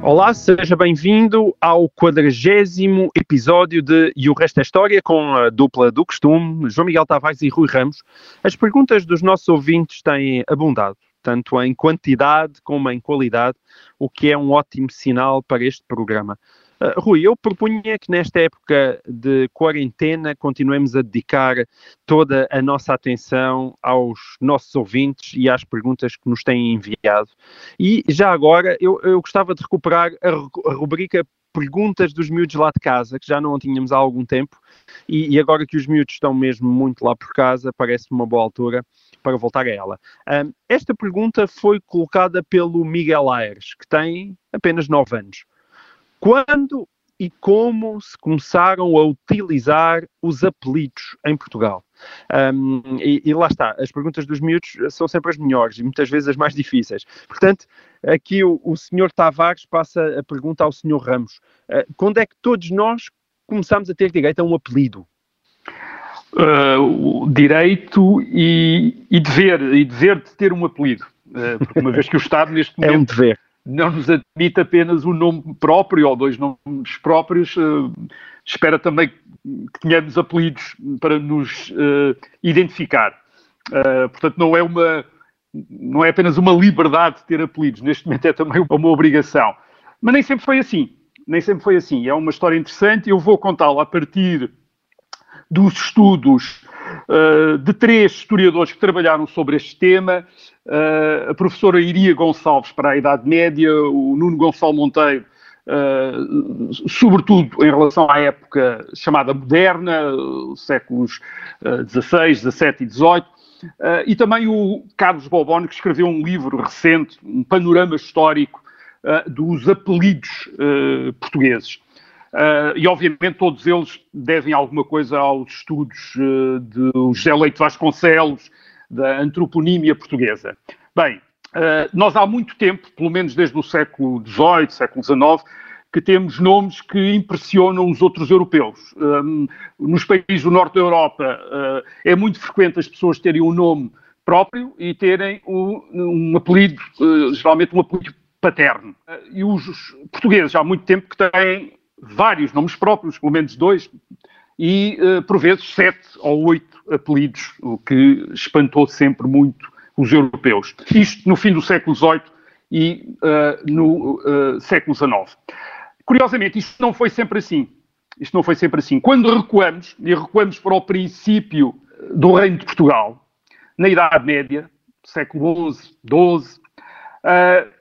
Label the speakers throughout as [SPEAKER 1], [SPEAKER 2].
[SPEAKER 1] Olá, seja bem-vindo ao quadragésimo episódio de E o Resto é História, com a dupla do costume, João Miguel Tavares e Rui Ramos. As perguntas dos nossos ouvintes têm abundado, tanto em quantidade como em qualidade, o que é um ótimo sinal para este programa. Uh, Rui, eu propunha que nesta época de quarentena continuemos a dedicar toda a nossa atenção aos nossos ouvintes e às perguntas que nos têm enviado. E já agora eu, eu gostava de recuperar a, a rubrica Perguntas dos miúdos lá de casa, que já não tínhamos há algum tempo, e, e agora que os miúdos estão mesmo muito lá por casa, parece-me uma boa altura para voltar a ela. Ahm, esta pergunta foi colocada pelo Miguel Aires, que tem apenas 9 anos. Quando e como se começaram a utilizar os apelidos em Portugal? Um, e, e lá está, as perguntas dos miúdos são sempre as melhores e muitas vezes as mais difíceis. Portanto, aqui o, o senhor Tavares passa a pergunta ao senhor Ramos. Uh, quando é que todos nós começamos a ter direito a um apelido?
[SPEAKER 2] uh, direito e, e dever, e dever de ter um apelido. Uh, porque uma vez que o Estado, neste
[SPEAKER 1] É um
[SPEAKER 2] momento,
[SPEAKER 1] dever.
[SPEAKER 2] Não nos admite apenas o nome próprio ou dois nomes próprios, uh, espera também que tenhamos apelidos para nos uh, identificar. Uh, portanto, não é uma não é apenas uma liberdade de ter apelidos, neste momento é também uma obrigação. Mas nem sempre foi assim. Nem sempre foi assim. É uma história interessante e eu vou contá-la a partir dos estudos uh, de três historiadores que trabalharam sobre este tema, uh, a professora Iria Gonçalves para a Idade Média, o Nuno Gonçalo Monteiro, uh, sobretudo em relação à época chamada moderna, séculos XVI, XVII e XVIII, e também o Carlos Bobone, que escreveu um livro recente, um panorama histórico dos apelidos portugueses. Uh, e, obviamente, todos eles devem alguma coisa aos estudos uh, de José Leite Vasconcelos, da antroponímia portuguesa. Bem, uh, nós há muito tempo, pelo menos desde o século XVIII, século XIX, que temos nomes que impressionam os outros europeus. Um, nos países do norte da Europa é muito frequente as pessoas terem um nome próprio e terem um, um apelido, geralmente um apelido paterno. E os portugueses há muito tempo que têm vários nomes próprios, pelo menos dois, e uh, por vezes sete ou oito apelidos, o que espantou sempre muito os europeus. Isto no fim do século XVIII e uh, no uh, século XIX. Curiosamente, isto não foi sempre assim. Isto não foi sempre assim. Quando recuamos, e recuamos para o princípio do Reino de Portugal, na Idade Média, século XI, XII,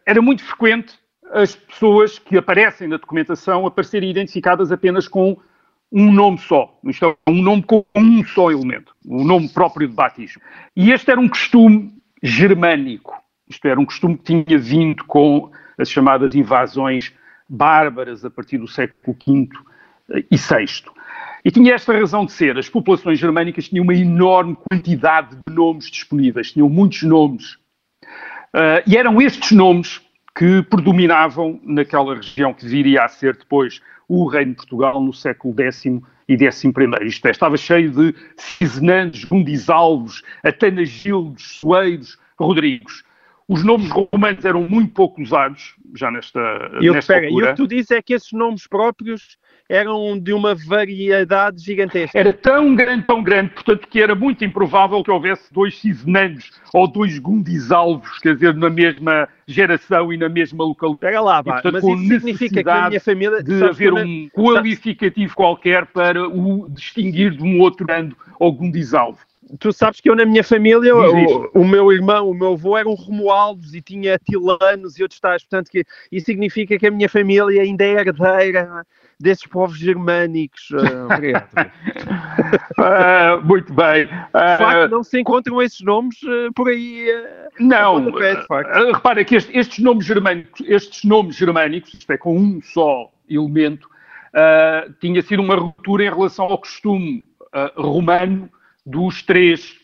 [SPEAKER 2] era muito frequente as pessoas que aparecem na documentação aparecerem identificadas apenas com um nome só. Isto é um nome com um só elemento, o nome próprio de batismo. E este era um costume germânico. Isto era um costume que tinha vindo com as chamadas invasões bárbaras a partir do século V e VI. E tinha esta razão de ser. As populações germânicas tinham uma enorme quantidade de nomes disponíveis, tinham muitos nomes. Uh, e eram estes nomes que predominavam naquela região que viria a ser depois o Reino de Portugal no século X e XI. Isto é, estava cheio de Cisnandes, Gundisalvos, Atanagildos, Soeiros, Rodrigos. Os nomes romanos eram muito pouco usados, já nesta,
[SPEAKER 1] E,
[SPEAKER 2] nesta
[SPEAKER 1] pera, e o
[SPEAKER 2] altura.
[SPEAKER 1] que tu dizes é que esses nomes próprios eram de uma variedade gigantesca.
[SPEAKER 2] Era tão grande, tão grande, portanto, que era muito improvável que houvesse dois Cisnandes ou dois Gundisalvos, quer dizer, na mesma geração e na mesma localidade.
[SPEAKER 1] Pega lá,
[SPEAKER 2] E,
[SPEAKER 1] pá,
[SPEAKER 2] portanto,
[SPEAKER 1] mas isso significa que a minha família...
[SPEAKER 2] de haver
[SPEAKER 1] eu na-
[SPEAKER 2] um qualificativo qualquer para o distinguir de um outro grande ou Gundisalvo.
[SPEAKER 1] Tu sabes que eu na minha família, o, o meu irmão, o meu avô eram romualdos e tinha tilanos e outros tais, portanto que isso significa que a minha família ainda é herdeira desses povos germânicos. Ah,
[SPEAKER 2] muito bem.
[SPEAKER 1] De
[SPEAKER 2] Ah,
[SPEAKER 1] facto, não se encontram esses nomes ah, por aí.
[SPEAKER 2] Não,
[SPEAKER 1] pontapé, de facto.
[SPEAKER 2] repara que este- estes nomes germânicos, estes nomes germânicos, isto é, com um só elemento, tinha sido uma ruptura em relação ao costume uh, romano dos três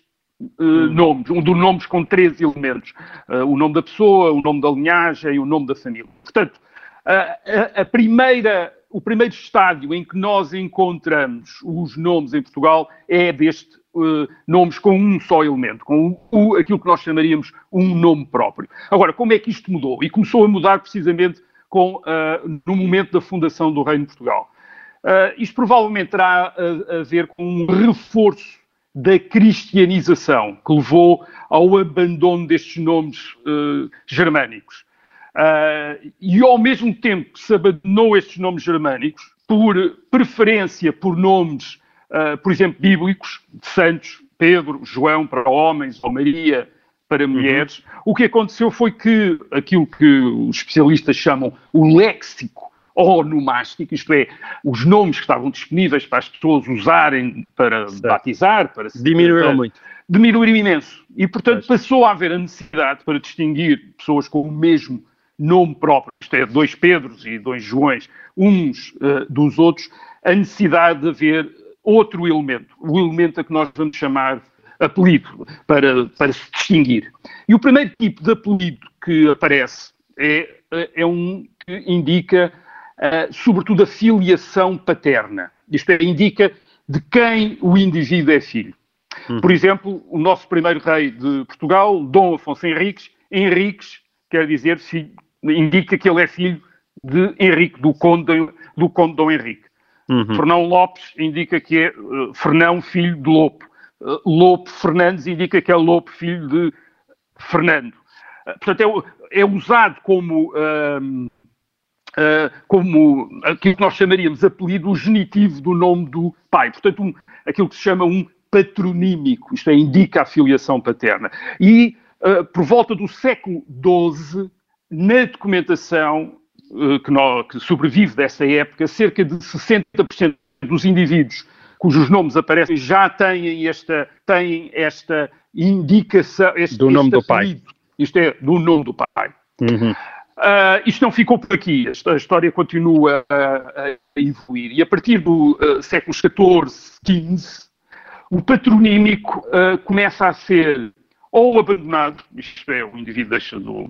[SPEAKER 2] uh, nomes, um dos nomes com três elementos. Uh, o nome da pessoa, o nome da linhagem e o nome da família. Portanto, a, a primeira, o primeiro estádio em que nós encontramos os nomes em Portugal é deste uh, nomes com um só elemento, com o, aquilo que nós chamaríamos um nome próprio. Agora, como é que isto mudou? E começou a mudar precisamente com, uh, no momento da fundação do Reino de Portugal. Uh, isto provavelmente terá a, a, ver com um reforço da cristianização que levou ao abandono destes nomes germânicos. Uh, e ao mesmo tempo que se abandonou estes nomes germânicos, por preferência por nomes, por exemplo, bíblicos, de santos, Pedro, João para homens, ou Maria para uhum. mulheres, uhum. o que aconteceu foi que aquilo que os especialistas chamam o léxico onomástico, isto é, os nomes que estavam disponíveis para as pessoas usarem para certo. batizar, para
[SPEAKER 1] se diminuíram para, muito.
[SPEAKER 2] Diminuíram imenso. E, portanto, passou a haver a necessidade para distinguir pessoas com o mesmo nome próprio, isto é, dois Pedros e dois Joões, uns uh, dos outros, a necessidade de haver outro elemento, o elemento a que nós vamos chamar apelido, para, para se distinguir. E o primeiro tipo de apelido que aparece é, eh, é um que indica uh, sobretudo a filiação paterna. Isto é, indica de quem o indivíduo é filho. Uhum. Por exemplo, o nosso primeiro rei de Portugal, Dom Afonso Henriques, Henriques quer dizer, filho, indica que ele é filho de Henrique, do conde, do conde Dom Henrique. Uhum. Fernão Lopes indica que é uh, Fernão, filho de Lopo. Uh, Lopo Fernandes indica que é Lopo, filho de Fernando. Uh, portanto, é, é usado como uh, como aquilo que nós chamaríamos apelido, o genitivo do nome do pai. Portanto, um, aquilo que se chama um patronímico, isto é, indica a filiação paterna. E por volta do século XII, na documentação uh, que, nós, que sobrevive dessa época, cerca de 60% dos indivíduos cujos nomes aparecem já têm esta, têm esta indicação. Este,
[SPEAKER 1] do nome do pai.
[SPEAKER 2] Isto é, do nome do pai. Uhum. Uh, isto não ficou por aqui, a história continua a, a evoluir. E a partir do uh, séculos XIV, XV, o patronímico uh, começa a ser ou abandonado, isto é, o indivíduo deixa do,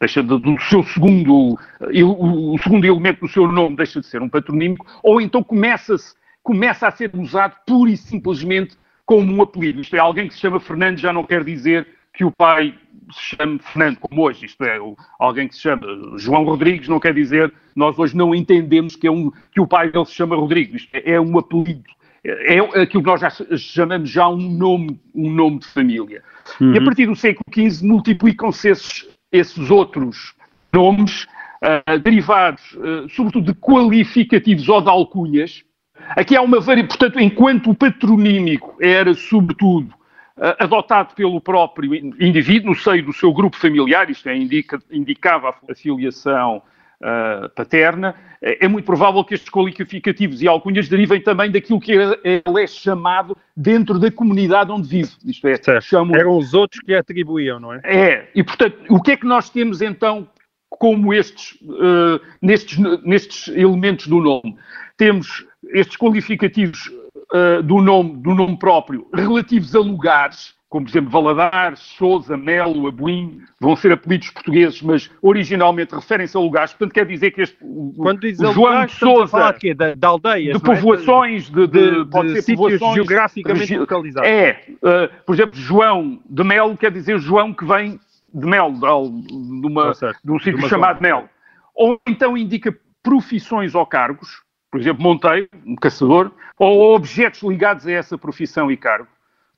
[SPEAKER 2] deixa do, do seu segundo, o, o, segundo elemento do seu nome deixa de ser um patronímico, ou então começa, começa a ser usado pura e simplesmente como um apelido. Isto é, alguém que se chama Fernando já não quer dizer que o pai se chame Fernando, como hoje, isto é, alguém que se chama João Rodrigues, não quer dizer, nós hoje não entendemos que, é um, que o pai dele se chama Rodrigues, isto é, é um apelido, é, é aquilo que nós já chamamos já um nome, um nome de família. Uhum. E a partir do século XV multiplicam-se esses, esses outros nomes, uh, derivados, uh, sobretudo, de qualificativos ou de alcunhas. Aqui há uma variação, portanto, enquanto o patronímico era, sobretudo, uh, adotado pelo próprio indivíduo no seio do seu grupo familiar, isto é, indica, indicava a filiação uh, paterna, é, muito provável que estes qualificativos e alcunhas derivem também daquilo que ele é chamado dentro da comunidade onde vive. Isto é,
[SPEAKER 1] chamam... Eram os outros que atribuíam, não é?
[SPEAKER 2] É, e portanto, o que é que nós temos então como estes, uh, nestes, nestes elementos do nome? Temos estes qualificativos uh, do, nome, do nome próprio relativos a lugares, como por exemplo Valadares, Sousa, Melo, Abuim, vão ser apelidos portugueses, mas originalmente referem-se a lugares. Portanto, quer dizer que este
[SPEAKER 1] Quando diz João de Sousa, de, de, de aldeias,
[SPEAKER 2] de é? povoações, de, de,
[SPEAKER 1] de, de sítios geograficamente localizados.
[SPEAKER 2] É, uh, por exemplo, João de Melo quer dizer João que vem de Melo, de, uma, de um sítio chamado Melo. Ou então indica profissões ou cargos, por exemplo, Monteiro, um caçador, ou objetos ligados a essa profissão e cargo,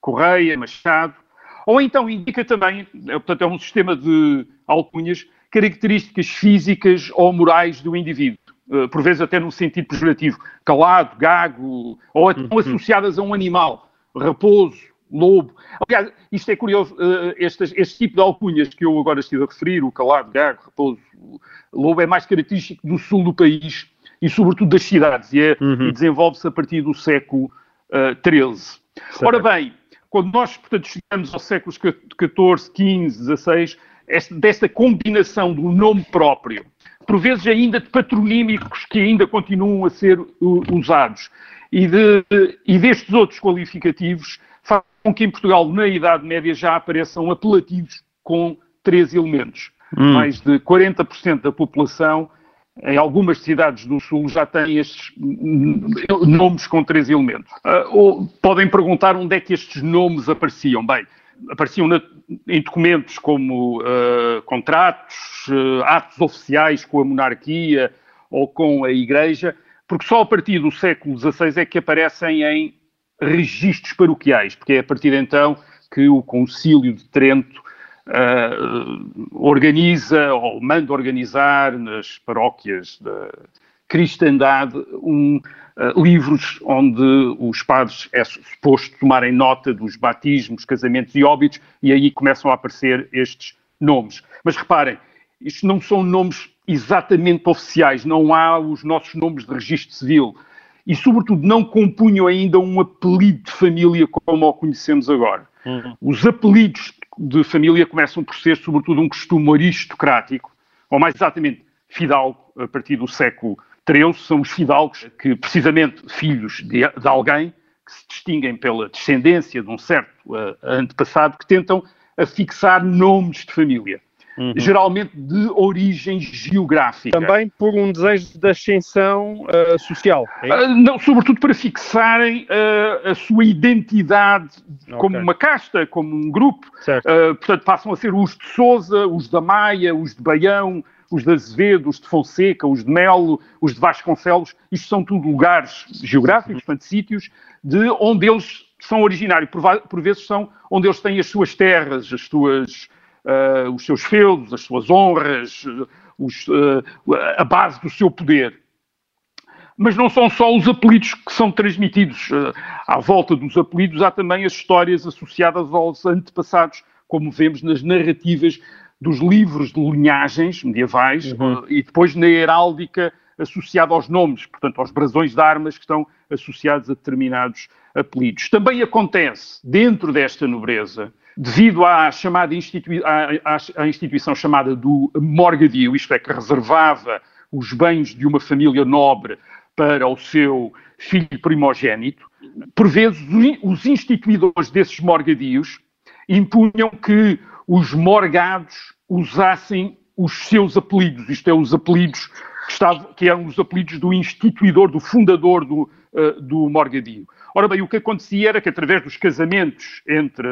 [SPEAKER 2] Correia, Machado, ou então indica também, é, portanto, é um sistema de alcunhas, características físicas ou morais do indivíduo, eh, por vezes até num sentido pejorativo, calado, gago, ou até uhum. associadas a um animal, raposo, lobo. Aliás, isto é curioso, eh, este, este tipo de alcunhas que eu agora estive a referir, o calado, gago, raposo, lobo, é mais característico do sul do país, e sobretudo das cidades, e, é, uhum. e desenvolve-se a partir do século XIII. Uh, Ora bem, quando nós, portanto, chegamos aos séculos XIV, XV, XVI, esta, desta combinação do nome próprio, por vezes ainda de patronímicos que ainda continuam a ser usados, e, de, e destes outros qualificativos fazem com que em Portugal, na Idade Média, já apareçam apelativos com três elementos. Hum. Mais de 40% da população em algumas cidades do Sul já têm estes nomes com três elementos. Uh, podem perguntar onde é que estes nomes apareciam. Bem, apareciam na, em documentos como uh, contratos, uh, atos oficiais com a monarquia ou com a Igreja, porque só a partir do século XVI é que aparecem em registros paroquiais, porque é a partir de então que o Concílio de Trento uh, organiza ou manda organizar nas paróquias da cristandade um, uh, livros onde os padres é suposto tomarem nota dos batismos, casamentos e óbitos, e aí começam a aparecer estes nomes. Mas reparem, isto não são nomes exatamente oficiais, não há os nossos nomes de registro civil e, sobretudo, não compunham ainda um apelido de família como o conhecemos agora. Uhum. Os apelidos de família começam por ser, sobretudo, um costume aristocrático, ou mais exatamente, fidalgo, a partir do século XIII, são os fidalgos que, precisamente, filhos de, de alguém, que se distinguem pela descendência de um certo uh, antepassado, que tentam afixar nomes de família uhum. geralmente de origem geográfica.
[SPEAKER 1] Também por um desejo de ascensão uh, social?
[SPEAKER 2] É uh, não, sobretudo para fixarem uh, a sua identidade okay. como uma casta, como um grupo. portanto, passam a ser os de Souza, os da Maia, os de Baião, os de Azevedo, os de Fonseca, os de Melo, os de Vasconcelos. Isto são tudo lugares geográficos, portanto, sítios de onde eles são originários. Por, por vezes são onde eles têm as suas terras, as suas uh, os seus feudos, as suas honras, os, uh, a base do seu poder. Mas não são só os apelidos que são transmitidos. Uh, à volta dos apelidos há também as histórias associadas aos antepassados, como vemos nas narrativas dos livros de linhagens medievais uhum. e depois na heráldica associada aos nomes, portanto, aos brasões de armas que estão associados a determinados apelidos. Também acontece, dentro desta nobreza, devido à, chamada institui à, à, instituição chamada do morgadio, isto é, que reservava os bens de uma família nobre para o seu filho primogênito, por vezes os instituidores desses morgadios impunham que os morgados usassem os seus apelidos, isto é, os apelidos que, estavam, que eram os apelidos do instituidor, do fundador do, uh, do morgadio. Ora bem, o que acontecia era que através dos casamentos entre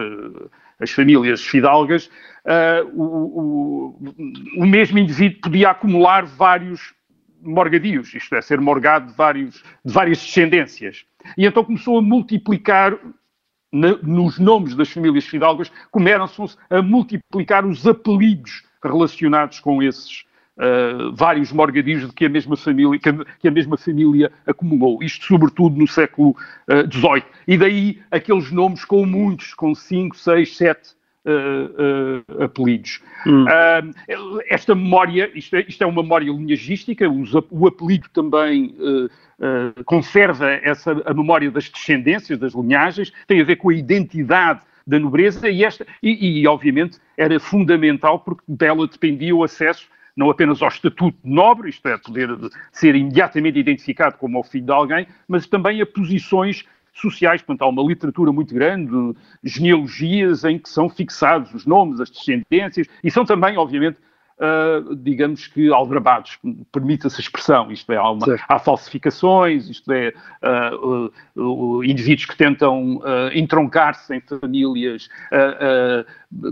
[SPEAKER 2] as famílias fidalgas, uh, o, o, o, mesmo indivíduo podia acumular vários morgadios, isto é, ser morgado de, vários, de várias descendências. E então começou a multiplicar na, nos nomes das famílias fidalgas, começam-se a multiplicar os apelidos relacionados com esses uh, vários morgadios de que a mesma família, que a, que a, mesma família acumulou. Isto, sobretudo, no século XVIII. Uh, e daí aqueles nomes com muitos, com cinco, seis, sete Uh, uh, apelidos. Hum. Uh, esta memória, isto é, isto é, uma memória linhagística, o apelido também conserva essa, a memória das descendências, das linhagens, tem a ver com a identidade da nobreza e, esta, e, e obviamente era fundamental porque dela dependia o acesso não apenas ao estatuto nobre, isto é, poder ser imediatamente identificado como o filho de alguém, mas também a posições sociais. Portanto, há uma literatura muito grande, genealogias em que são fixados os nomes, as descendências, e são também, obviamente, uh, digamos que aldrabados, permita-se a expressão, isto é, há, uma, há falsificações, isto é, uh, uh, indivíduos que tentam entroncar-se em famílias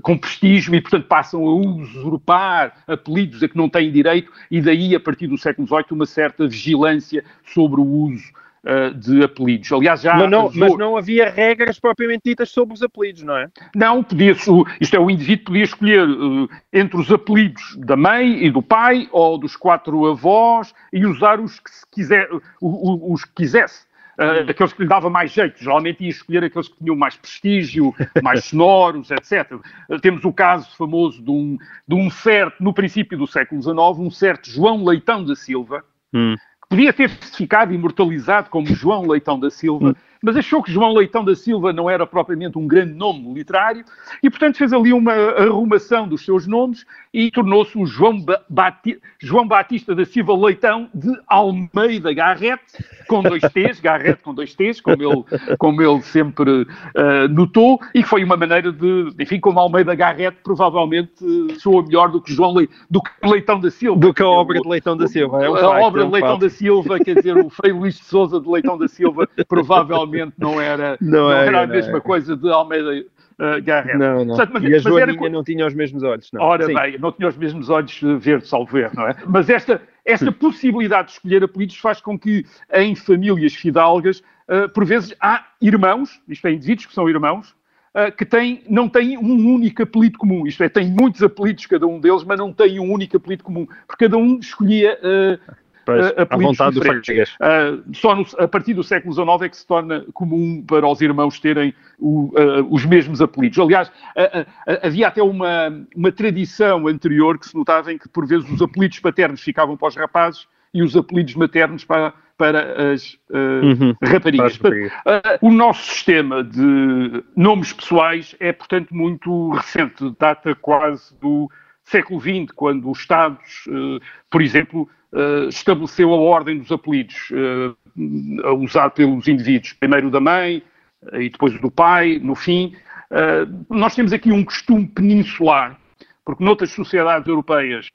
[SPEAKER 2] com prestígio e, portanto, passam a usurpar apelidos a que não têm direito, e daí, a partir do século XVIII, uma certa vigilância sobre o uso uh, de apelidos. Aliás, já.
[SPEAKER 1] Mas não, mas não havia regras propriamente ditas sobre os apelidos, não é?
[SPEAKER 2] Não, podia, isto é, o indivíduo podia escolher uh, entre os apelidos da mãe e do pai ou dos quatro avós e usar os que, quiser, os que quisesse. Uh, aqueles que lhe dava mais jeito. Geralmente ia escolher aqueles que tinham mais prestígio, mais sonoros, etc. Uh, temos o caso famoso de um, de um certo, no princípio do século XIX, um certo João Leitão da Silva, hum podia ter ficado imortalizado como João Leitão da Silva, mas achou que João Leitão da Silva não era propriamente um grande nome literário e, portanto, fez ali uma arrumação dos seus nomes e tornou-se o João, Bati João Batista da Silva Leitão de Almeida Garrett, com dois T's, Garrett com dois T's, como ele, como ele sempre uh, notou, e que foi uma maneira de, enfim, como Almeida Garrett provavelmente uh, soa melhor do que João Le, do que Leitão da Silva.
[SPEAKER 1] Do que a obra de Leitão da Silva.
[SPEAKER 2] É um a facto, obra é um de Leitão da Silva, quer dizer, o Frei Luís de Souza de Leitão da Silva provavelmente não era, não, não era, era a mesma coisa de Almeida uh, Garrett.
[SPEAKER 1] Não, não. Portanto, mas, e a Joaninha era... não tinha os mesmos olhos, não.
[SPEAKER 2] Ora Sim. bem, não tinha os mesmos olhos verde, salvo ver, não é? Mas esta, esta possibilidade de escolher apelidos faz com que em famílias fidalgas, uh, por vezes, há irmãos, isto é, indivíduos que são irmãos, uh, que têm, não têm um único apelido comum. Isto é, têm muitos apelidos cada um deles, mas não têm um único apelido comum. Porque cada um escolhia uh,
[SPEAKER 1] Pois, à vontade do.
[SPEAKER 2] Uh, só no, a partir do século XIX é que se torna comum para os irmãos terem o, uh, os mesmos apelidos. Aliás, uh, havia até uma, uma tradição anterior que se notava em que, por vezes, os apelidos paternos ficavam para os rapazes e os apelidos maternos para, para as uhum, raparigas. Para o nosso sistema de nomes pessoais é, portanto, muito recente, data quase do século XX, quando os Estados, por exemplo, uh, estabeleceu a ordem dos apelidos uh, a usar pelos indivíduos, primeiro da mãe e depois do pai, no fim. nós temos aqui um costume peninsular, porque noutras sociedades europeias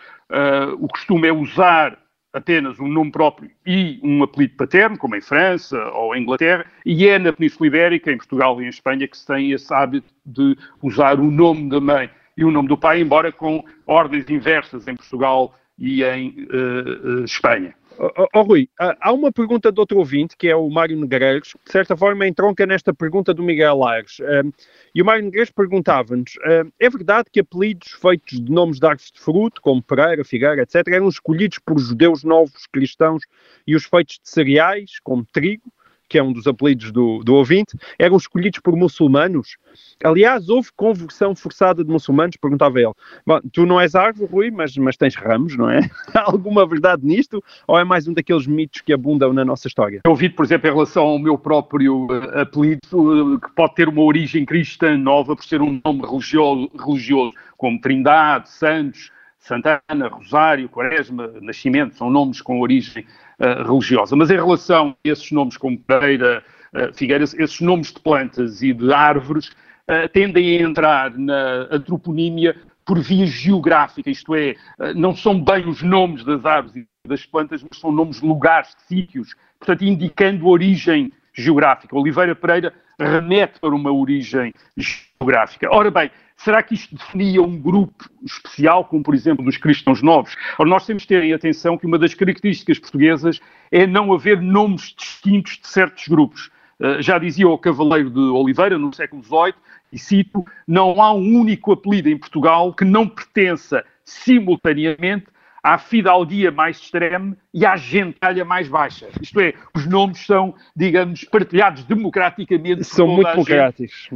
[SPEAKER 2] o costume é usar apenas um nome próprio e um apelido paterno, como em França ou em Inglaterra, e é na Península Ibérica, em Portugal e em Espanha, que se tem esse hábito de usar o nome da mãe e o nome do pai, embora com ordens inversas em Portugal e em uh, Espanha.
[SPEAKER 1] Oh, oh, Rui, há uma pergunta de outro ouvinte, que é o Mário Negreiros, que de certa forma entronca nesta pergunta do Miguel Aires. Um, e o Mário Negreiros perguntava-nos: um, é verdade que apelidos feitos de nomes de árvores de fruto, como Pereira, Figueira, etc., eram escolhidos por judeus novos cristãos e os feitos de cereais, como trigo, que é um dos apelidos do, do ouvinte, eram escolhidos por muçulmanos. Aliás, houve conversão forçada de muçulmanos, perguntava ele. Bom, tu não és árvore, Rui, mas, mas tens ramos, não é? Há alguma verdade nisto? Ou é mais um daqueles mitos que abundam na nossa história?
[SPEAKER 2] Eu ouvi, por exemplo, em relação ao meu próprio uh, apelido, uh, que pode ter uma origem cristã nova por ser um nome religioso, religioso como Trindade, Santos, Santana, Rosário, Quaresma, Nascimento, são nomes com origem uh, religiosa. Mas em relação a esses nomes como Pereira, uh, Figueira, esses nomes de plantas e de árvores uh, tendem a entrar na antroponímia por via geográfica, isto é, não são bem os nomes das árvores e das plantas, mas são nomes de lugares, de sítios, portanto, indicando origem geográfica. Oliveira Pereira remete para uma origem geográfica. Ora bem, Será que isto definia um grupo especial, como por exemplo dos cristãos novos? Ora, nós temos de ter em atenção que uma das características portuguesas é não haver nomes distintos de certos grupos. Uh, já dizia o Cavaleiro de Oliveira, no século XVIII, e cito: não há um único apelido em Portugal que não pertença simultaneamente à fidalguia mais extreme e à gentalha mais baixa. Isto é, os nomes são, digamos, partilhados democraticamente.
[SPEAKER 1] São muito democráticos.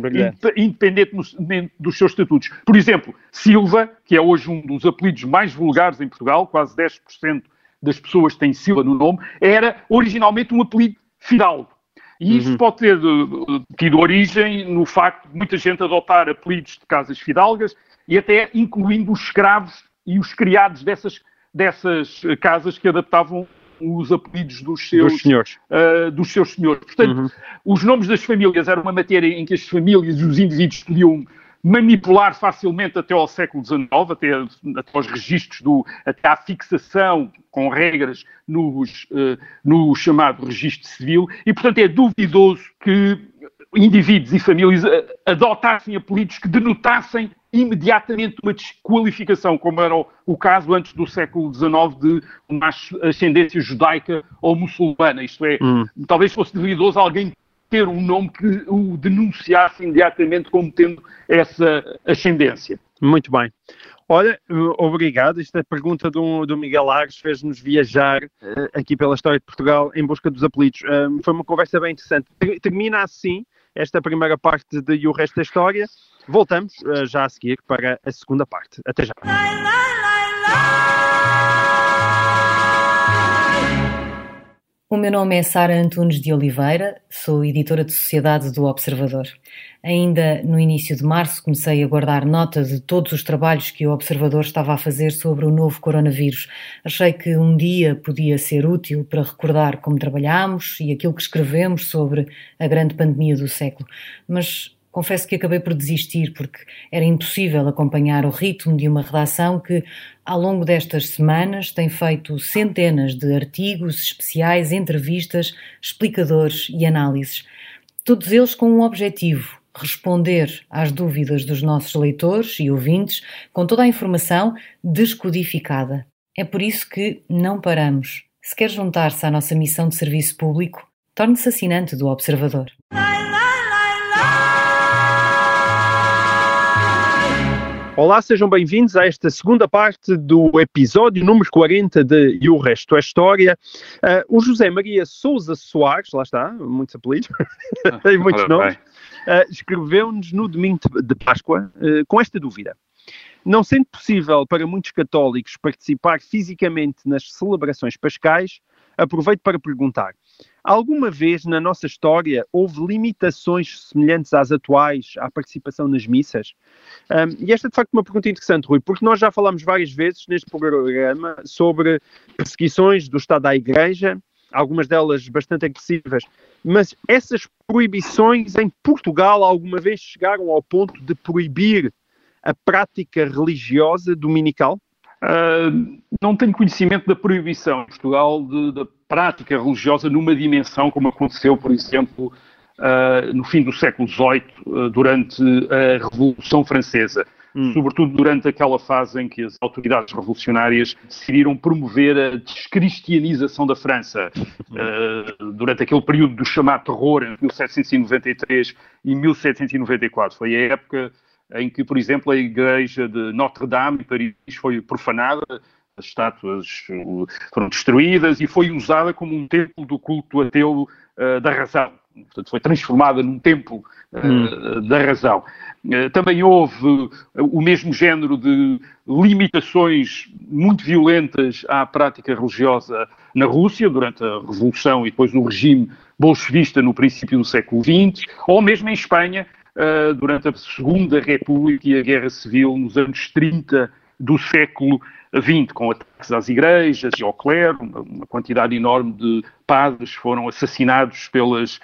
[SPEAKER 2] Independentemente dos seus estatutos. Por exemplo, Silva, que é hoje um dos apelidos mais vulgares em Portugal, quase 10% das pessoas têm Silva no nome, era originalmente um apelido fidalgo. E isto uhum. pode ter uh, tido origem no facto de muita gente adotar apelidos de casas fidalgas e até incluindo os escravos e os criados dessas dessas casas que adaptavam os apelidos dos seus,
[SPEAKER 1] dos senhores.
[SPEAKER 2] Uh, dos seus senhores. Portanto, uhum. os nomes das famílias eram uma matéria em que as famílias e os indivíduos podiam manipular facilmente até ao século XIX, até, até aos registros, do, até à fixação com regras nos, uh, no chamado registro civil, e portanto é duvidoso que indivíduos e famílias adotassem apelidos que denotassem imediatamente uma desqualificação, como era o, caso antes do século XIX de uma ascendência judaica ou muçulmana. Isto é, hum. talvez fosse duvidoso alguém ter um nome que o denunciasse imediatamente como tendo essa ascendência.
[SPEAKER 1] Muito bem. Olha, obrigado. Esta pergunta do, do Miguel Ares fez-nos viajar uh, aqui pela história de Portugal em busca dos apelidos. Uh, foi uma conversa bem interessante. Termina assim esta primeira parte de E o Resto da História. Voltamos uh, já a seguir para a segunda parte. Até já.
[SPEAKER 3] O meu nome é Sara Antunes de Oliveira, sou editora de Sociedade do Observador. Ainda no início de março comecei a guardar nota de todos os trabalhos que o Observador estava a fazer sobre o novo coronavírus. Achei que um dia podia ser útil para recordar como trabalhámos e aquilo que escrevemos sobre a grande pandemia do século. Mas confesso que acabei por desistir porque era impossível acompanhar o ritmo de uma redação que, ao longo destas semanas, tem feito centenas de artigos especiais, entrevistas, explicadores e análises. Todos eles com um objetivo: responder às dúvidas dos nossos leitores e ouvintes com toda a informação descodificada. É por isso que não paramos. Se quer juntar-se à nossa missão de serviço público, torne-se assinante do Observador.
[SPEAKER 1] Olá, sejam bem-vindos a esta segunda parte do episódio número 40 de E o Resto é História. Uh, o José Maria Souza Soares, lá está, muitos apelidos, tem muitos nomes, uh, escreveu-nos no domingo de Páscoa uh, com esta dúvida. Não sendo possível para muitos católicos participar fisicamente nas celebrações pascais, aproveito para perguntar: Alguma vez na nossa história houve limitações semelhantes às atuais à participação nas missas? Um, e esta é de facto uma pergunta interessante, Rui, porque nós já falamos várias vezes neste programa sobre perseguições do Estado à Igreja, algumas delas bastante agressivas, mas essas proibições em Portugal alguma vez chegaram ao ponto de proibir a prática religiosa dominical?
[SPEAKER 2] Uh, não tenho conhecimento da proibição em Portugal da prática religiosa numa dimensão como aconteceu, por exemplo, uh, no fim do século XVIII, uh, durante a Revolução Francesa. Hum. Sobretudo durante aquela fase em que as autoridades revolucionárias decidiram promover a descristianização da França. durante aquele período do chamado terror, entre 1793 e 1794. Foi a época em que, por exemplo, a igreja de Notre-Dame, em Paris, foi profanada, as estátuas uh, foram destruídas e foi usada como um templo do culto ateu uh, da razão. Portanto, foi transformada num templo uh, hum. da razão. Uh, também houve o mesmo género de limitações muito violentas à prática religiosa na Rússia, durante a Revolução e depois no regime bolchevista no princípio do século XX, ou mesmo em Espanha, durante a Segunda República e a Guerra Civil nos anos 30 do século XX, com ataques às igrejas e ao clero, uma, uma quantidade enorme de padres foram assassinados pelas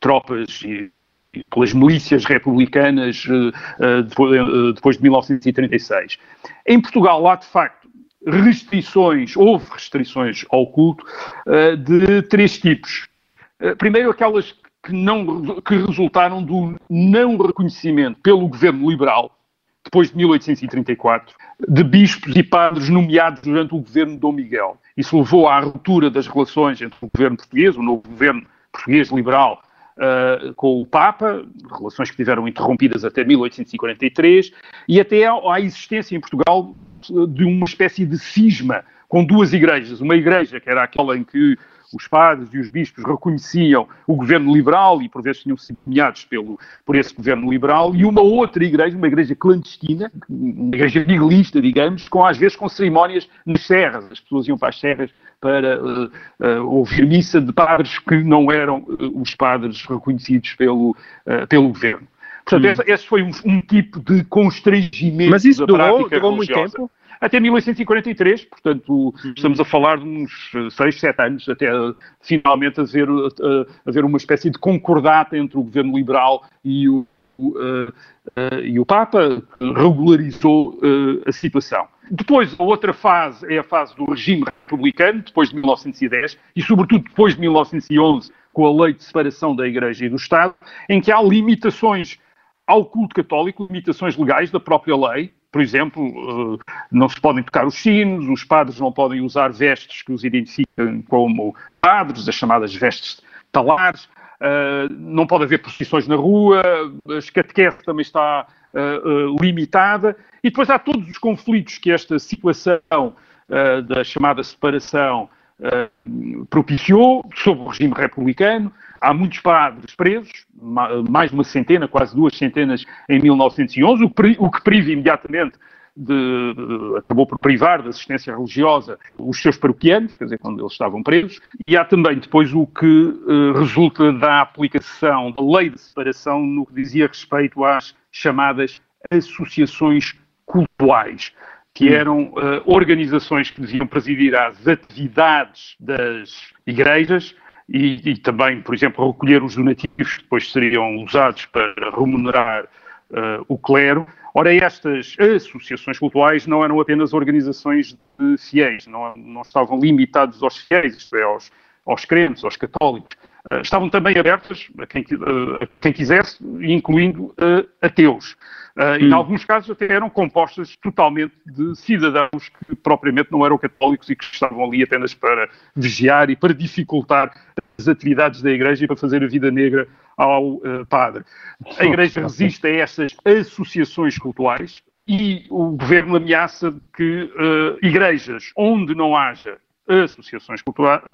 [SPEAKER 2] tropas e, e pelas milícias republicanas uh, depois, uh, depois, de 1936. Em Portugal, há de facto restrições, houve restrições ao culto de três tipos. primeiro, aquelas que, não, que resultaram do não reconhecimento pelo governo liberal, depois de 1834, de bispos e padres nomeados durante o governo de Dom Miguel. Isso levou à ruptura das relações entre o governo português, o novo governo português liberal, uh, com o Papa, relações que tiveram interrompidas até 1843, e até à existência em Portugal de uma espécie de cisma com duas igrejas. Uma igreja que era aquela em que os padres e os bispos reconheciam o governo liberal e por vezes tinham sido nomeados pelo, por esse governo liberal, e uma outra igreja, uma igreja clandestina, uma igreja miguelista, digamos, com às vezes com cerimónias nas serras. As pessoas iam para as serras para uh, uh, ouvir missa de padres que não eram uh, os padres reconhecidos pelo, pelo governo. Portanto, hum. esse, foi um, um, tipo de constrangimento
[SPEAKER 1] Mas isso durou, durou muito tempo?
[SPEAKER 2] Até 1843, portanto, uhum. estamos a falar de uns 6, 7 anos, até finalmente haver, haver uma espécie de concordata entre o governo liberal e o, uh, uh, e o Papa, que regularizou uh, a situação. Depois, a outra fase é a fase do regime republicano, depois de 1910, e sobretudo depois de 1911, com a lei de separação da Igreja e do Estado, em que há limitações ao culto católico, limitações legais da própria lei, por exemplo, eh, não se podem tocar os sinos, os padres não podem usar vestes que os identificam como padres, as chamadas vestes talares, eh, não pode haver procissões na rua, a catequese também está eh, limitada, e depois há todos os conflitos que esta situação da chamada separação propiciou sob o regime republicano, há muitos padres presos, mais de uma centena, quase duas centenas em 1911, o que priva imediatamente de, acabou por privar de assistência religiosa os seus paroquianos, quer dizer, quando eles estavam presos, e há também depois o que uh, resulta da aplicação da lei de separação no que dizia respeito às chamadas associações cultuais, que hum. eram uh, organizações que deviam presidir às atividades das igrejas e, e, também, por exemplo, recolher os donativos que depois seriam usados para remunerar uh, o clero. Ora, estas associações cultuais não eram apenas organizações de fiéis, não, não estavam limitados aos fiéis, isto é, aos, aos crentes, aos católicos. Uh, estavam também abertas a quem, uh, a quem quisesse, incluindo ateus. Uh, e, em alguns casos, até eram compostas totalmente de cidadãos que propriamente não eram católicos e que estavam ali apenas para vigiar e para dificultar as atividades da Igreja e para fazer a vida negra ao uh, padre. A Igreja resiste a essas associações culturais e o governo ameaça que uh, igrejas onde não haja associações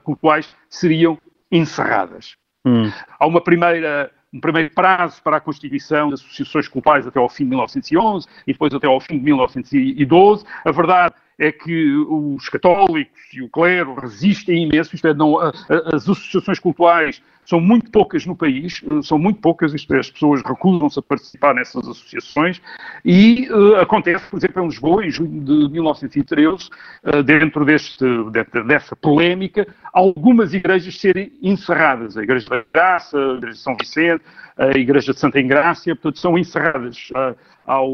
[SPEAKER 2] culturais seriam encerradas. Hum. Há uma primeira um primeiro prazo para a constituição de associações culturais até ao fim de 1911 e depois até ao fim de 1912. A verdade é que os católicos e o clero resistem imenso, isto é, não, as associações culturais são muito poucas no país, são muito poucas, isto é, as pessoas recusam-se a participar nessas associações e uh, acontece, por exemplo, em Lisboa, em junho de 1913, uh, dentro deste, de, dessa polémica, algumas igrejas serem encerradas, a Igreja da Graça, a Igreja de São Vicente, a Igreja de Santa Engrácia, portanto, são encerradas uh, ao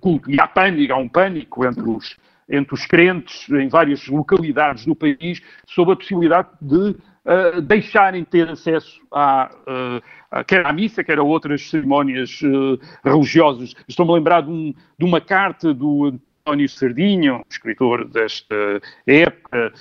[SPEAKER 2] culto. E há pânico, há um pânico entre os entre os crentes em várias localidades do país sobre a possibilidade de uh, deixarem ter acesso à, uh, quer à missa, quer a outras cerimónias uh, religiosas. Estou-me a lembrar de, um, de, uma carta do António Sardinho, escritor desta época,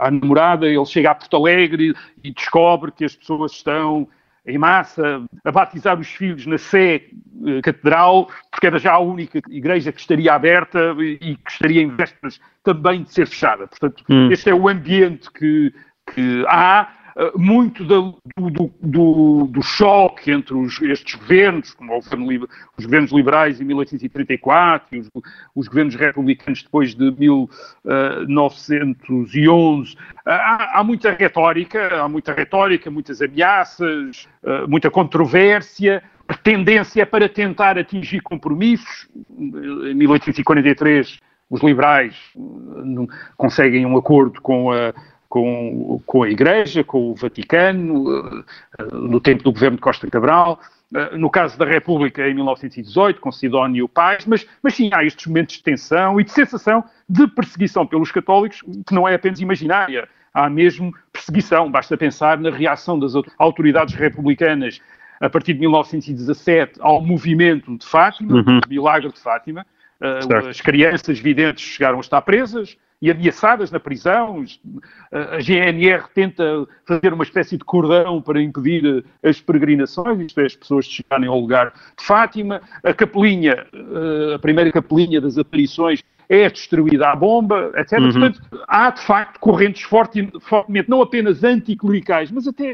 [SPEAKER 2] à namorada, ele chega a Porto Alegre e descobre que as pessoas estão em massa, a batizar os filhos na Sé eh, Catedral, porque era já a única igreja que estaria aberta e que estaria em vésperas também de ser fechada. Portanto, hum. este é o ambiente que, que há muito do, do, do, do, choque entre os, estes governos, como governo, os governos liberais em 1834 e os, os governos republicanos depois de 1911. Eh, há, há, muita retórica, há muita retórica, muitas ameaças, eh, muita controvérsia, tendência é para tentar atingir compromissos. Em 1843, os liberais conseguem um acordo com a com, com a Igreja, com o Vaticano, eh, no tempo do governo de Costa Cabral, eh, no caso da República em 1918, com Sidónio Paz, mas, mas sim, há estes momentos de tensão e de sensação de perseguição pelos católicos, que não é apenas imaginária, há mesmo perseguição. Basta pensar na reação das autoridades republicanas a partir de 1917 ao movimento de Fátima, uhum. milagre de Fátima. Uh, as crianças videntes chegaram a estar presas, e ameaçadas na prisão. A GNR tenta fazer uma espécie de cordão para impedir eh, as peregrinações, isto é, as pessoas de chegarem ao lugar de Fátima. A capelinha, a primeira capelinha das aparições é destruída à bomba, etc. Uhum. Portanto, há de facto correntes forte, fortemente, não apenas anticlericais, mas até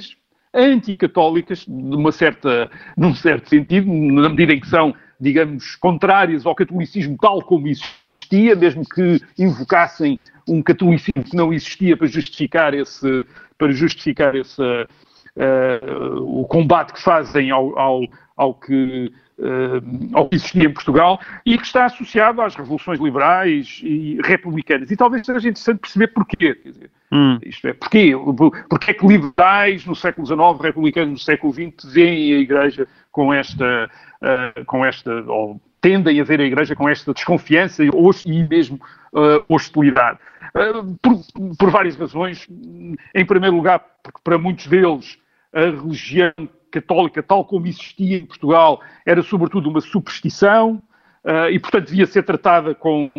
[SPEAKER 2] anticatólicas, de uma certa, num certo sentido, na medida em que são, digamos, contrárias ao catolicismo tal como existia, mesmo que invocassem um catolicismo que não existia para justificar esse, para justificar esse, uh, o combate que fazem ao, ao, ao que ao que existia em Portugal e que está associado às revoluções liberais e republicanas. E talvez seja interessante perceber porquê. Quer dizer, hum. Isto é, porquê? Porque é que liberais no século XIX, republicanos no século XX, veem a Igreja com esta, uh, com esta ou tendem a ver a Igreja com esta desconfiança e mesmo uh, hostilidade. Uh, por, por, várias razões. Em primeiro lugar, porque para muitos deles a religião católica, tal como existia em Portugal, era sobretudo uma superstição uh, e, portanto, devia ser tratada com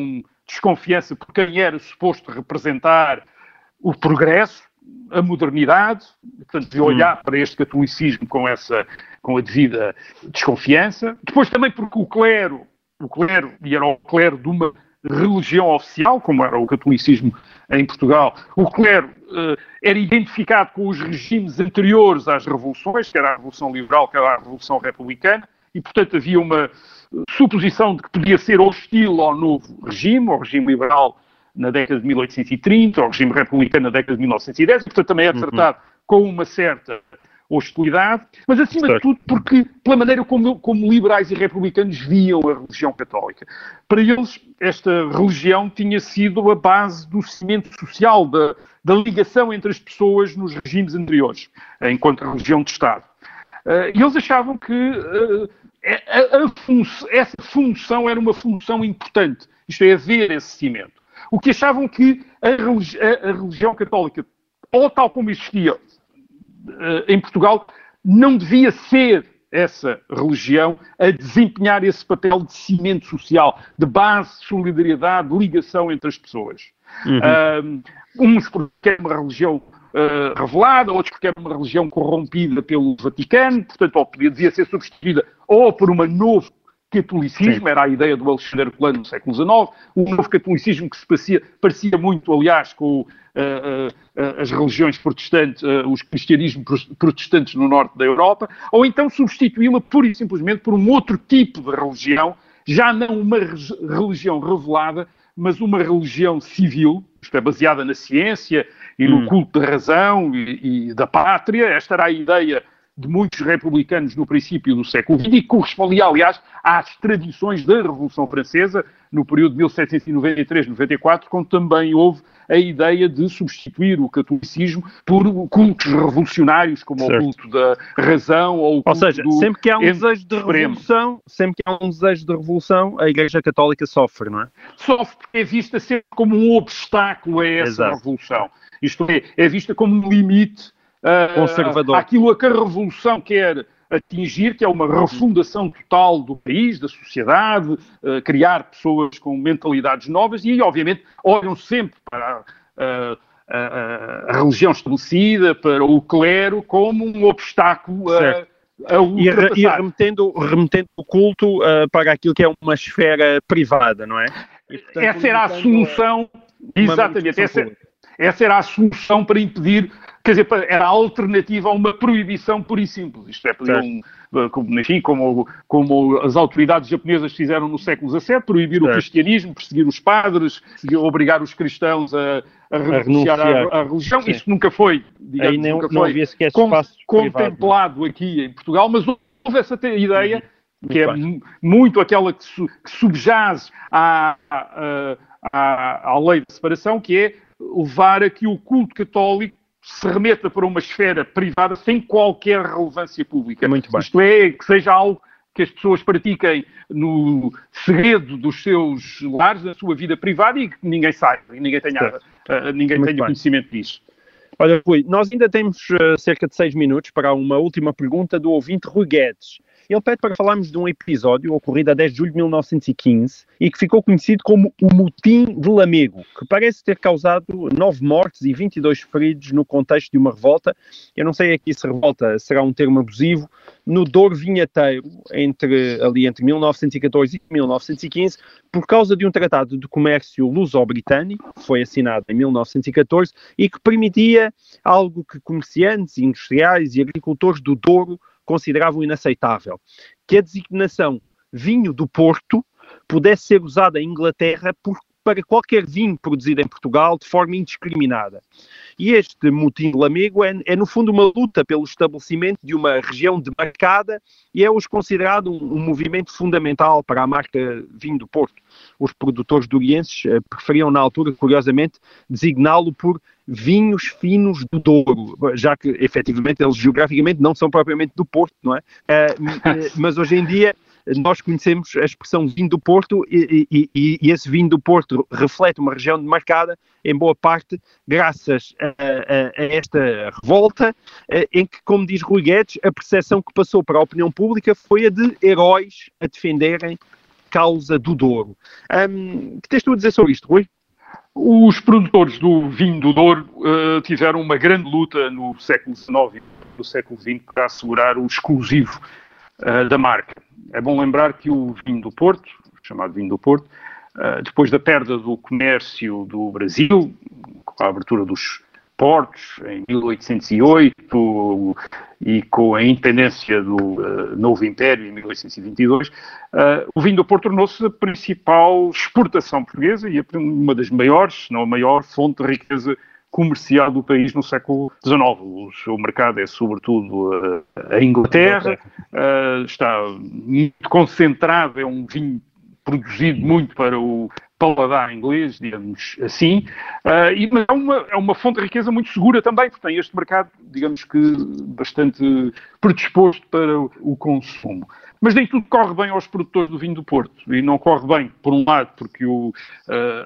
[SPEAKER 2] desconfiança por quem era suposto representar o progresso, a modernidade, portanto, devia olhar hum. para este catolicismo com essa com a devida desconfiança. Depois também porque o clero, o clero, e era o clero de uma religião oficial, como era o catolicismo em Portugal, o clero uh, era identificado com os regimes anteriores às revoluções, quer a Revolução Liberal, quer a Revolução Republicana, e, portanto, havia uma suposição de que podia ser hostil ao novo regime, ao regime liberal na década de 1830, ao regime republicano na década de 1910, e, portanto, também é tratado uhum. com uma certa hostilidade, mas acima certo. de tudo porque pela maneira como, como, liberais e republicanos viam a religião católica. Para eles, esta religião tinha sido a base do cimento social, da, da ligação entre as pessoas nos regimes anteriores, enquanto religião de Estado. Uh, e eles achavam que uh, a, a fun essa função era uma função importante, isto é, haver esse cimento. O que achavam que a, religi a, a religião católica, ou tal como existia em Portugal, não devia ser essa religião a desempenhar esse papel de cimento social, de base, solidariedade, de ligação entre as pessoas. Uhum. uns porque é uma religião uh, revelada, outros porque é uma religião corrompida pelo Vaticano, portanto, ou podia, devia ser substituída ou por uma novo catolicismo, Sim. era a ideia do Alexandre Colano no século XIX, um novo catolicismo que se parecia, parecia muito, aliás, com uh, uh, as religiões protestantes, os cristianismos protestantes no norte da Europa, ou então substituí-la pura e simplesmente por um outro tipo de religião, já não uma religião revelada, mas uma religião civil, isto é, baseada na ciência e hum. no culto da razão e, e da pátria. Esta era a ideia de muitos republicanos no princípio do século XX e correspondia, aliás, às tradições da Revolução Francesa, no período de 1793-94, quando também houve a ideia de substituir o catolicismo por cultos revolucionários, como certo. o culto da razão ou o culto
[SPEAKER 1] Ou seja, sempre que há um desejo de revolução, sempre que há um desejo de revolução, a Igreja Católica sofre, não é?
[SPEAKER 2] Sofre porque é vista sempre como um obstáculo a essa Exato. revolução. Isto é, é vista como um limite uh. Aquilo a que a Revolução quer atingir, que é uma refundação total do país, da sociedade, uh, criar pessoas com mentalidades novas e, obviamente, olham sempre para uh, a, a, religião estabelecida, para o clero, como um obstáculo a, a
[SPEAKER 1] e, e remetendo, remetendo o culto uh, para aquilo que é uma esfera privada, não é?
[SPEAKER 2] E, portanto, essa era a solução, exatamente, essa, essa era a solução para impedir, quer dizer, era a alternativa a uma proibição pura e simples. Isto é, podiam, como, enfim, como, como as autoridades japonesas fizeram no século XVII, proibir certo. o cristianismo, perseguir os padres, obrigar os cristãos a, a renunciar, à, religião. Sim. Isso nunca foi, digamos,
[SPEAKER 1] Aí não,
[SPEAKER 2] nunca
[SPEAKER 1] não foi
[SPEAKER 2] contemplado privado. aqui em Portugal, mas houve essa ideia, uhum. que é muito aquela que, su, que subjaz à, à, à, à lei de separação, que é levar a que o culto católico se remeta para uma esfera privada sem qualquer relevância pública.
[SPEAKER 1] Muito bem.
[SPEAKER 2] Isto é, que seja algo que as pessoas pratiquem no segredo dos seus lares, da sua vida privada e que ninguém saiba, e ninguém tenha, uh, ninguém tenha conhecimento disso.
[SPEAKER 1] Olha, Rui, nós ainda temos uh, cerca de seis minutos para uma última pergunta do ouvinte Rui Guedes. Ele pede para falarmos de um episódio ocorrido a 10 de julho de 1915 e que ficou conhecido como o Motim de Lamego, que parece ter causado nove mortes e 22 feridos no contexto de uma revolta. Eu não sei aqui se revolta será um termo abusivo, no Douro Vinheteiro, entre, ali entre 1914 e 1915, por causa de um tratado de comércio luso-britânico, que foi assinado em 1914, e que permitia algo que comerciantes, industriais e agricultores do Douro consideravam inaceitável, que a designação vinho do Porto pudesse ser usada em Inglaterra por, para qualquer vinho produzido em Portugal de forma indiscriminada. E este motim de Lamego é, é, no fundo, uma luta pelo estabelecimento de uma região demarcada e é hoje considerado um, um movimento fundamental para a marca Vinho do Porto. Os produtores durienses eh, preferiam, na altura, curiosamente, designá-lo por vinhos finos do Douro, já que efetivamente eles geograficamente não são propriamente do Porto, não é? Uh, mas hoje em dia nós conhecemos a expressão vinho do Porto e, e, e, esse vinho do Porto reflete uma região demarcada, em boa parte, graças a, a, a esta revolta, em que, como diz Rui Guedes, a percepção que passou para a opinião pública foi a de heróis a defenderem causa do Douro. Um, que tens tu a dizer sobre isto, Rui?
[SPEAKER 2] Os produtores do vinho do Douro uh, tiveram uma grande luta no século XIX e no século XX para assegurar o exclusivo uh, da marca. É bom lembrar que o vinho do Porto, chamado vinho do Porto, uh, depois da perda do comércio do Brasil, com a abertura dos portos em 1808 e com a independência do uh, novo Império em 1822, uh, o vinho do Porto tornou-se a principal exportação portuguesa e uma das maiores, se não a maior, fonte de riqueza comercial do país no século XIX. O seu mercado é sobretudo uh, a Inglaterra, está muito concentrado, é um vinho produzido muito para o paladar inglês, digamos assim, uh, e é uma, é uma fonte de riqueza muito segura também, porque tem este mercado, digamos que, bastante predisposto para o, o consumo. Mas nem tudo corre bem aos produtores do vinho do Porto. E não corre bem, por um lado, porque o, uh,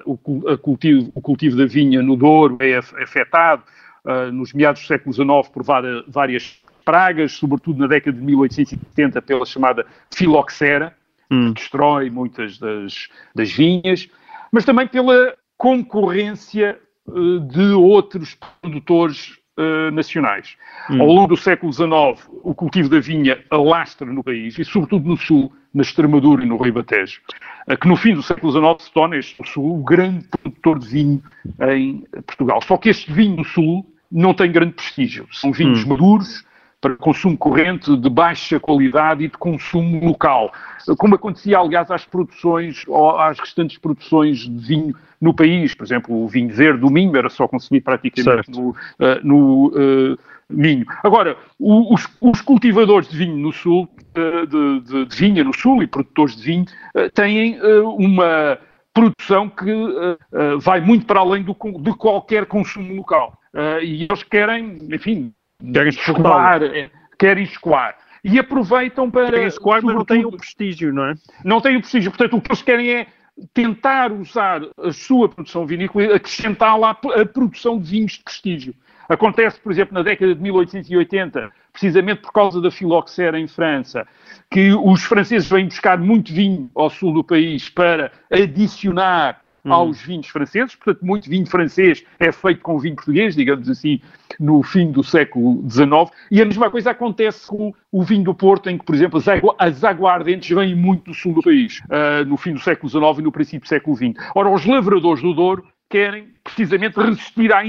[SPEAKER 2] o, cultivo, o cultivo da vinha no Douro é afetado uh, nos meados do século XIX por várias pragas, sobretudo na década de 1870 pela chamada filoxera, hum. que destrói muitas das, das vinhas mas também pela concorrência uh, de outros produtores uh, nacionais. Hum. Ao longo do século XIX, o cultivo da vinha alastra no país, e sobretudo no Sul, na Extremadura e no Ribatejo, uh, que no fim do século XIX se torna este o Sul o grande produtor de vinho em Portugal. Só que este vinho do Sul não tem grande prestígio. São vinhos hum. maduros, para consumo corrente, de baixa qualidade e de consumo local. Como acontecia, aliás, às produções, ou às restantes produções de vinho no país. Por exemplo, o vinho verde do Minho era só consumido praticamente certo. no, uh, no uh, Minho. Agora, os, os, cultivadores de vinho no Sul, uh, de, de, de, vinha no Sul e produtores de vinho, têm uma produção que vai muito para além do, de qualquer consumo local. e eles querem, enfim,
[SPEAKER 1] Querem escoar. É,
[SPEAKER 2] querem escoar. E aproveitam para.
[SPEAKER 1] Querem escoar, mas não têm o prestígio, não é?
[SPEAKER 2] Não têm o prestígio. Portanto, o que eles querem é tentar usar a sua produção vinícola e acrescentá-la à produção de vinhos de prestígio. Acontece, por exemplo, na década de 1880, precisamente por causa da filoxera em França, que os franceses vêm buscar muito vinho ao sul do país para adicionar hum. aos vinhos franceses, portanto, muito vinho francês é feito com vinho português, digamos assim, no fim do século XIX, e a mesma coisa acontece com o vinho do Porto, em que, por exemplo, as aguardentes vêm muito do sul do país, uh, no fim do século XIX e no princípio do século XX. Ora, os lavradores do Douro querem precisamente resistir à,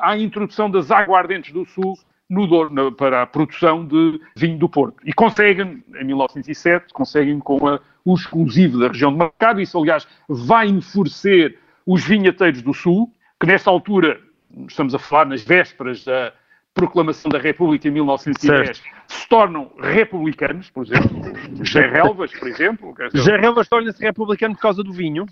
[SPEAKER 2] à introdução das aguardentes do sul no Douro, na, para a produção de vinho do Porto. E conseguem, em 1907, conseguem com a, o exclusivo da região de mercado. Isso, aliás, vai enfurecer os vinhateiros do Sul, que nesta altura, estamos a falar nas vésperas da proclamação da República em 1910, certo. se tornam republicanos, por exemplo, José Relvas, por exemplo.
[SPEAKER 1] José Relvas torna-se republicano por causa do vinho?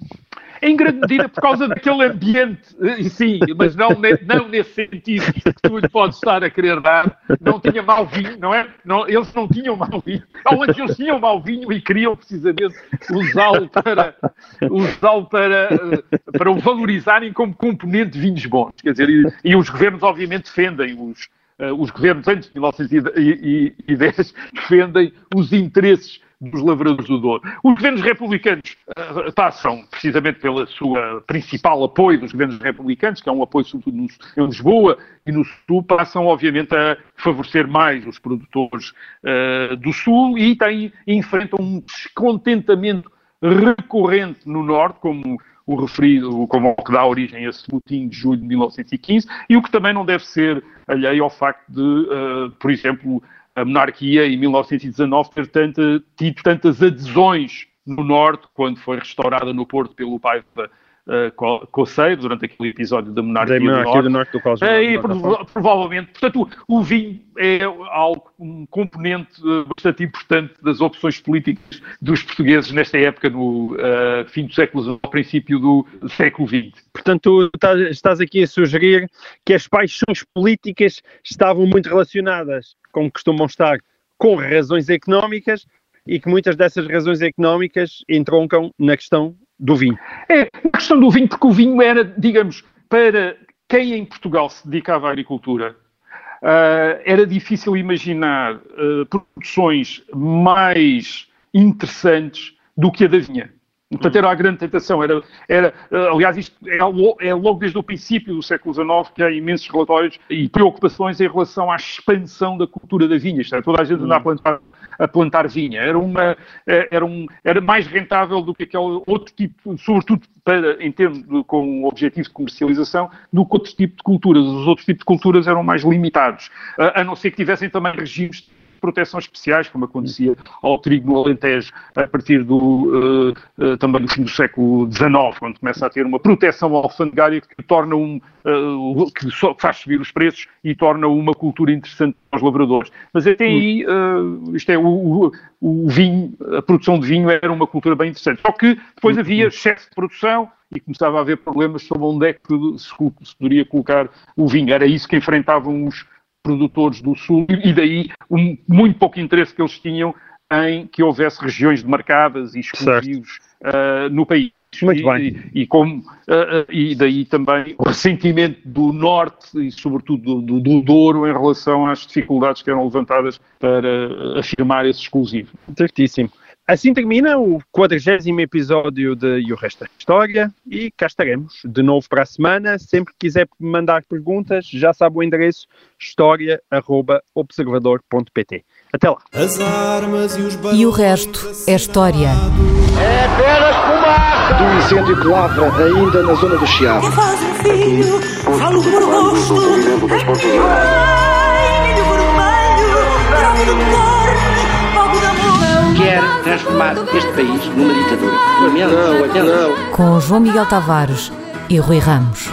[SPEAKER 2] Em grande medida por causa daquele ambiente, sim, mas não, não nesse sentido que tu lhe podes estar a querer dar. Não tinha mau vinho, não é? Não, eles não tinham mau vinho. Ou antes eles tinham mau vinho e queriam precisamente usá-lo para, usá para, eh, para o valorizarem como componente de vinhos bons. Quer dizer, e, e os governos obviamente defendem os, Uh, os governos antes de 1910 defendem os interesses dos lavradores do Douro. Os governos republicanos uh, passam, precisamente pela sua principal apoio dos governos republicanos, que é um apoio sobretudo no, em Lisboa e no Sul, passam obviamente a favorecer mais os produtores uh, do Sul e têm, enfrentam um descontentamento recorrente no Norte, como o referido, como o que dá origem a esse motim de julho de 1915, e o que também não deve ser alheio ao facto de, uh, por exemplo, a monarquia em 1919 ter tanta, tido tantas adesões no Norte, quando foi restaurada no Porto pelo pai uh, Coceiro, durante aquele episódio da monarquia,
[SPEAKER 1] da monarquia do Norte. Do
[SPEAKER 2] norte é, prov provavelmente, portanto, o, o, vinho é algo, um componente uh, bastante importante das opções políticas dos portugueses nesta época, no uh, fim do século XIX, princípio do século XX.
[SPEAKER 1] Portanto, tu estás aqui a sugerir que as paixões políticas estavam muito relacionadas como costumam estar, com razões económicas e que muitas dessas razões económicas entroncam na questão do vinho.
[SPEAKER 2] É, a questão do vinho, porque o vinho era, digamos, para quem em Portugal se dedicava à agricultura, uh, era difícil imaginar uh, produções mais interessantes do que a da vinha. Portanto, era a grande tentação. Era, era, eh, aliás, isto é, é logo desde o princípio do século XIX que há imensos relatórios e preocupações em relação à expansão da cultura da vinha. Isto é, toda a gente anda a plantar a plantar vinha. Era, uma, era, um, era mais rentável do que aquele outro tipo, sobretudo para, em termos de, com o objetivo de comercialização, do que outros tipos de culturas. Os outros tipos de culturas eram mais limitados, a não ser que tivessem também regimes proteção especiais, como acontecia ao trigo no Alentejo a partir do, uh, uh, também do fim do século XIX, quando começa a ter uma proteção alfandegária que torna um, uh, que faz subir os preços e torna uma cultura interessante para os lavradores. Mas até aí, isto é, o, o, o vinho, a produção de vinho era uma cultura bem interessante. Só que depois havia excesso de produção, e começava a haver problemas sobre onde é que se, se poderia colocar o vinho. Era isso que enfrentavam os, produtores do Sul e daí um muito pouco interesse que eles tinham em que houvesse regiões demarcadas e exclusivos uh, no país.
[SPEAKER 1] Muito
[SPEAKER 2] e,
[SPEAKER 1] bem.
[SPEAKER 2] E, e, como, uh, e daí também o ressentimento do Norte e, sobretudo, do, do, Douro em relação às dificuldades que eram levantadas para afirmar esse exclusivo.
[SPEAKER 1] Certíssimo. Assim termina o quadragésimo episódio de E o Resto da História e cá estaremos de novo para a semana. Sempre que quiser mandar perguntas, já sabe o endereço história.observador.pt. Até lá.
[SPEAKER 3] E o resto é história.
[SPEAKER 4] É apenas fumaça! Do incêndio que lavra ainda na zona do Chiado.
[SPEAKER 5] Faz filho, falo por gosto. Ai, milho vermelho, grave do
[SPEAKER 6] Quer transformar este país numa ditadura. Não, não.
[SPEAKER 3] Com João Miguel Tavares e Rui Ramos.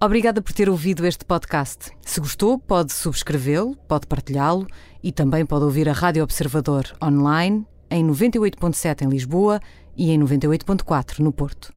[SPEAKER 3] Obrigada por ter ouvido este podcast. Se gostou, pode subscrevê-lo, pode partilhá-lo e também pode ouvir a Rádio Observador online em 98.7 em Lisboa e em 98.4 no Porto.